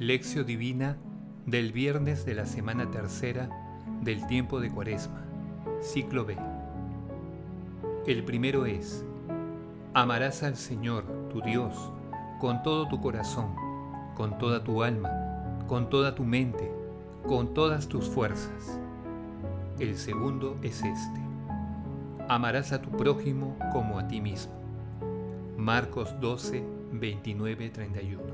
Lección Divina del viernes de la semana tercera del tiempo de Cuaresma, ciclo B. El primero es, amarás al Señor, tu Dios, con todo tu corazón, con toda tu alma, con toda tu mente, con todas tus fuerzas. El segundo es este, amarás a tu prójimo como a ti mismo. Marcos 12, 29, 31.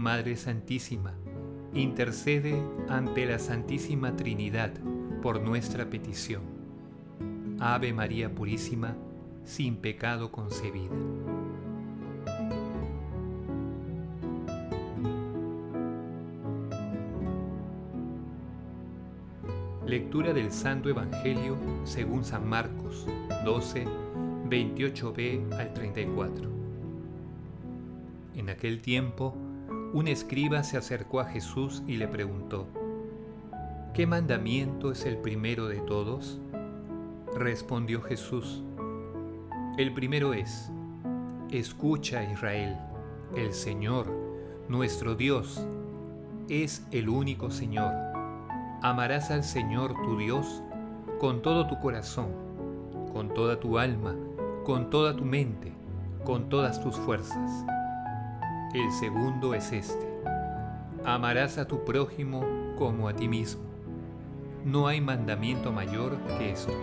Madre Santísima, intercede ante la Santísima Trinidad por nuestra petición. Ave María Purísima, sin pecado concebida. Lectura del Santo Evangelio según San Marcos 12, 28b al 34. En aquel tiempo, un escriba se acercó a Jesús y le preguntó, ¿qué mandamiento es el primero de todos? Respondió Jesús, el primero es, escucha Israel, el Señor, nuestro Dios, es el único Señor. Amarás al Señor tu Dios con todo tu corazón, con toda tu alma, con toda tu mente, con todas tus fuerzas el segundo es este. Amarás a tu prójimo como a ti mismo. No hay mandamiento mayor que estos.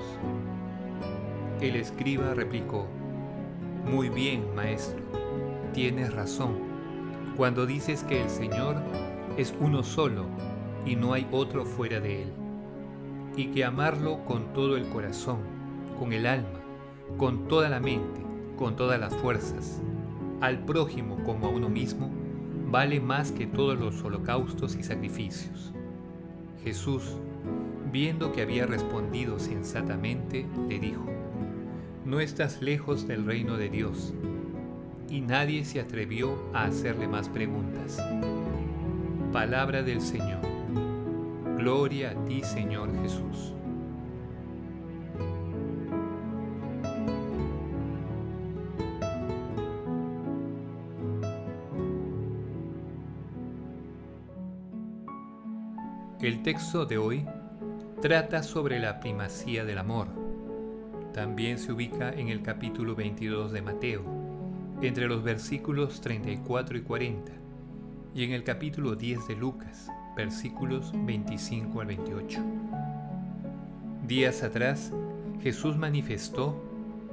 El escriba replicó, Muy bien, maestro, tienes razón, cuando dices que el Señor es uno solo y no hay otro fuera de Él, y que amarlo con todo el corazón, con el alma, con toda la mente, con todas las fuerzas, al prójimo como a uno mismo vale más que todos los holocaustos y sacrificios. Jesús, viendo que había respondido sensatamente, le dijo, No estás lejos del reino de Dios. Y nadie se atrevió a hacerle más preguntas. Palabra del Señor. Gloria a ti, Señor Jesús. El texto de hoy trata sobre la primacía del amor. También se ubica en el capítulo 22 de Mateo, entre los versículos 34 y 40, y en el capítulo 10 de Lucas, versículos 25 al 28. Días atrás, Jesús manifestó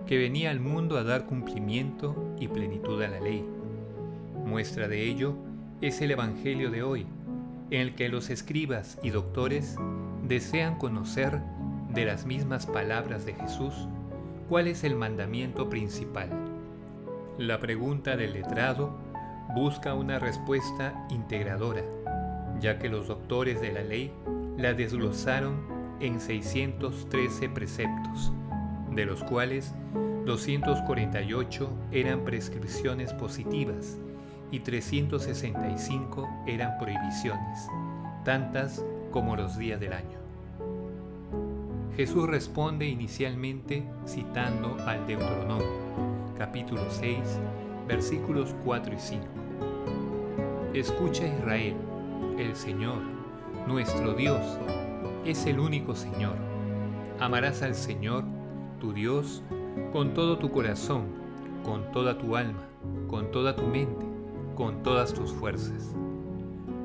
que venía al mundo a dar cumplimiento y plenitud a la ley. Muestra de ello es el Evangelio de hoy, en el que los escribas y doctores desean conocer de las mismas palabras de Jesús cuál es el mandamiento principal. La pregunta del letrado busca una respuesta integradora, ya que los doctores de la ley la desglosaron en 613 preceptos, de los cuales 248 eran prescripciones positivas y 365 eran prohibiciones, tantas como los días del año. Jesús responde inicialmente citando al Deuteronomio, capítulo 6, versículos 4 y 5. Escucha Israel, el Señor, nuestro Dios, es el único Señor. Amarás al Señor, tu Dios, con todo tu corazón, con toda tu alma, con toda tu mente con todas tus fuerzas.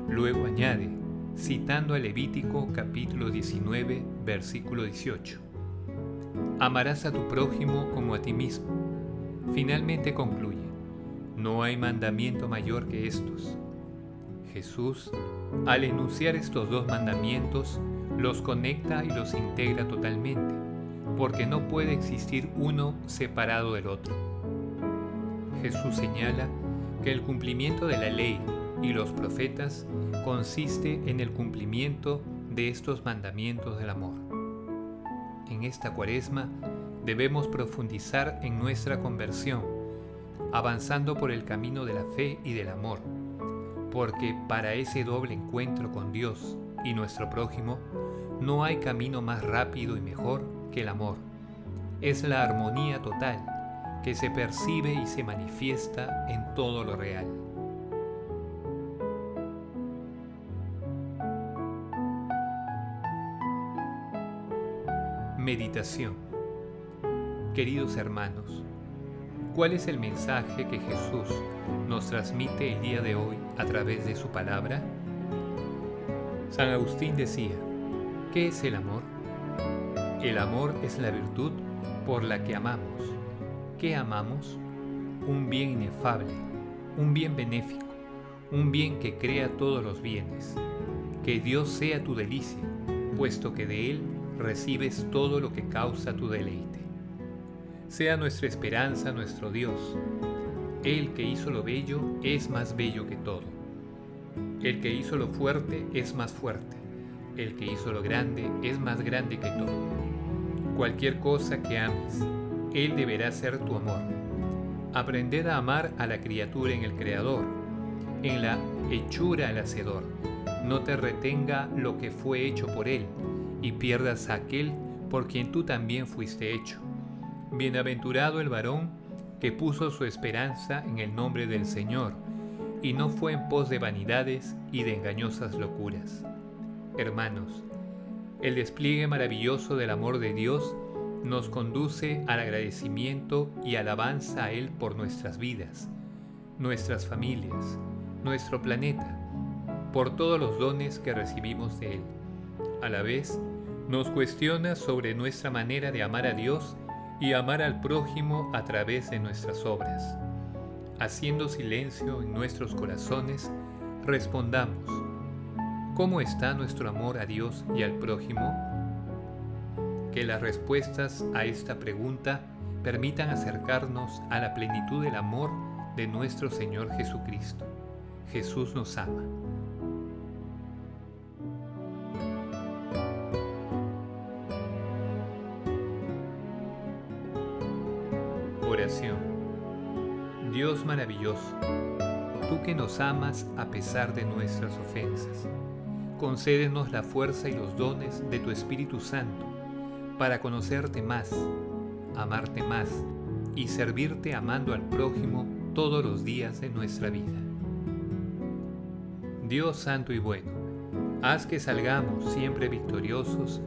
Luego añade, citando a Levítico capítulo 19, versículo 18, Amarás a tu prójimo como a ti mismo. Finalmente concluye, no hay mandamiento mayor que estos. Jesús, al enunciar estos dos mandamientos, los conecta y los integra totalmente, porque no puede existir uno separado del otro. Jesús señala que el cumplimiento de la ley y los profetas consiste en el cumplimiento de estos mandamientos del amor. En esta cuaresma debemos profundizar en nuestra conversión, avanzando por el camino de la fe y del amor, porque para ese doble encuentro con Dios y nuestro prójimo no hay camino más rápido y mejor que el amor. Es la armonía total que se percibe y se manifiesta en todo lo real. Meditación Queridos hermanos, ¿cuál es el mensaje que Jesús nos transmite el día de hoy a través de su palabra? San Agustín decía, ¿qué es el amor? El amor es la virtud por la que amamos. ¿Qué amamos? Un bien inefable, un bien benéfico, un bien que crea todos los bienes. Que Dios sea tu delicia, puesto que de Él recibes todo lo que causa tu deleite. Sea nuestra esperanza nuestro Dios. Él que hizo lo bello es más bello que todo. El que hizo lo fuerte es más fuerte. El que hizo lo grande es más grande que todo. Cualquier cosa que ames, Él deberá ser tu amor. Aprended a amar a la criatura en el Creador, en la hechura al Hacedor. No te retenga lo que fue hecho por Él, y pierdas a aquel por quien tú también fuiste hecho. Bienaventurado el varón que puso su esperanza en el nombre del Señor, y no fue en pos de vanidades y de engañosas locuras. Hermanos, el despliegue maravilloso del amor de Dios nos conduce al agradecimiento y alabanza a Él por nuestras vidas, nuestras familias, nuestro planeta, por todos los dones que recibimos de Él. A la vez, nos cuestiona sobre nuestra manera de amar a Dios y amar al prójimo a través de nuestras obras. Haciendo silencio en nuestros corazones, respondamos, ¿cómo está nuestro amor a Dios y al prójimo? Que las respuestas a esta pregunta permitan acercarnos a la plenitud del amor de nuestro Señor Jesucristo. Jesús nos ama. Oración. Dios maravilloso, tú que nos amas a pesar de nuestras ofensas, concédenos la fuerza y los dones de tu Espíritu Santo para conocerte más, amarte más y servirte amando al prójimo todos los días de nuestra vida. Dios Santo y bueno, haz que salgamos siempre victoriosos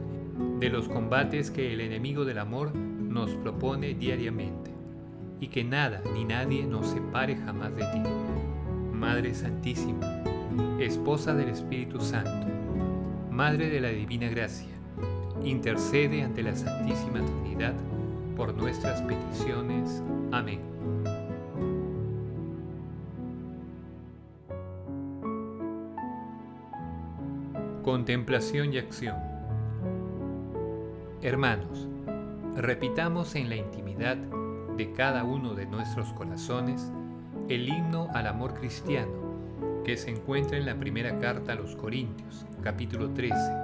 de los combates que el enemigo del amor nos propone diariamente y que nada ni nadie nos separe jamás de ti. Madre Santísima, Esposa del Espíritu Santo, Madre de la Divina Gracia, intercede ante la Santísima Trinidad por nuestras peticiones. Amén. Contemplación y acción. Hermanos, repitamos en la intimidad de cada uno de nuestros corazones el himno al amor cristiano que se encuentra en la primera carta a los Corintios, capítulo 13,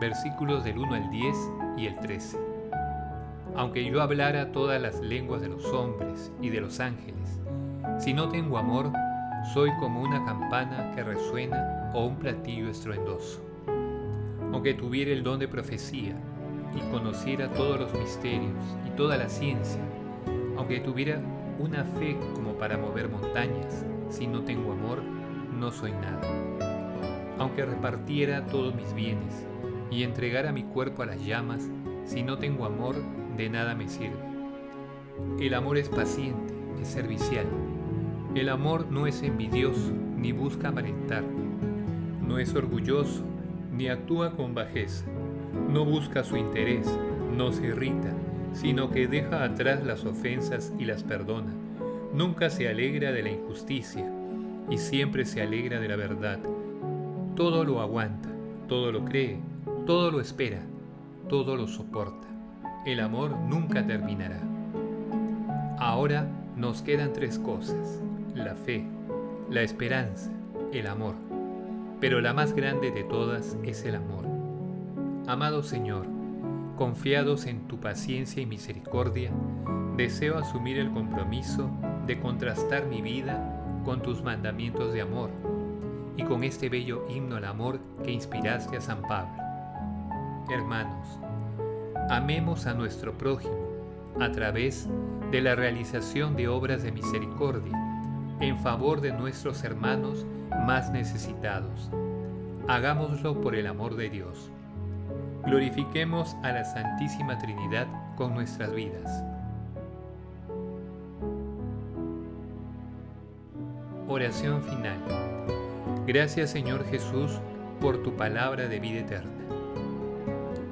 versículos del 1 al 10 y el 13. Aunque yo hablara todas las lenguas de los hombres y de los ángeles, si no tengo amor, soy como una campana que resuena o un platillo estruendoso. Aunque tuviera el don de profecía y conociera todos los misterios y toda la ciencia, aunque tuviera una fe como para mover montañas, si no tengo amor, no soy nada. Aunque repartiera todos mis bienes y entregara mi cuerpo a las llamas, si no tengo amor, de nada me sirve. El amor es paciente, es servicial. El amor no es envidioso, ni busca aparentar. No es orgulloso, ni actúa con bajeza. No busca su interés, no se irrita sino que deja atrás las ofensas y las perdona. Nunca se alegra de la injusticia y siempre se alegra de la verdad. Todo lo aguanta, todo lo cree, todo lo espera, todo lo soporta. El amor nunca terminará. Ahora nos quedan tres cosas, la fe, la esperanza, el amor. Pero la más grande de todas es el amor. Amado Señor, confiados en tu paciencia y misericordia, deseo asumir el compromiso de contrastar mi vida con tus mandamientos de amor y con este bello himno al amor que inspiraste a San Pablo. Hermanos, amemos a nuestro prójimo a través de la realización de obras de misericordia en favor de nuestros hermanos más necesitados. Hagámoslo por el amor de Dios. Glorifiquemos a la Santísima Trinidad con nuestras vidas. Oración final. Gracias Señor Jesús por tu palabra de vida eterna.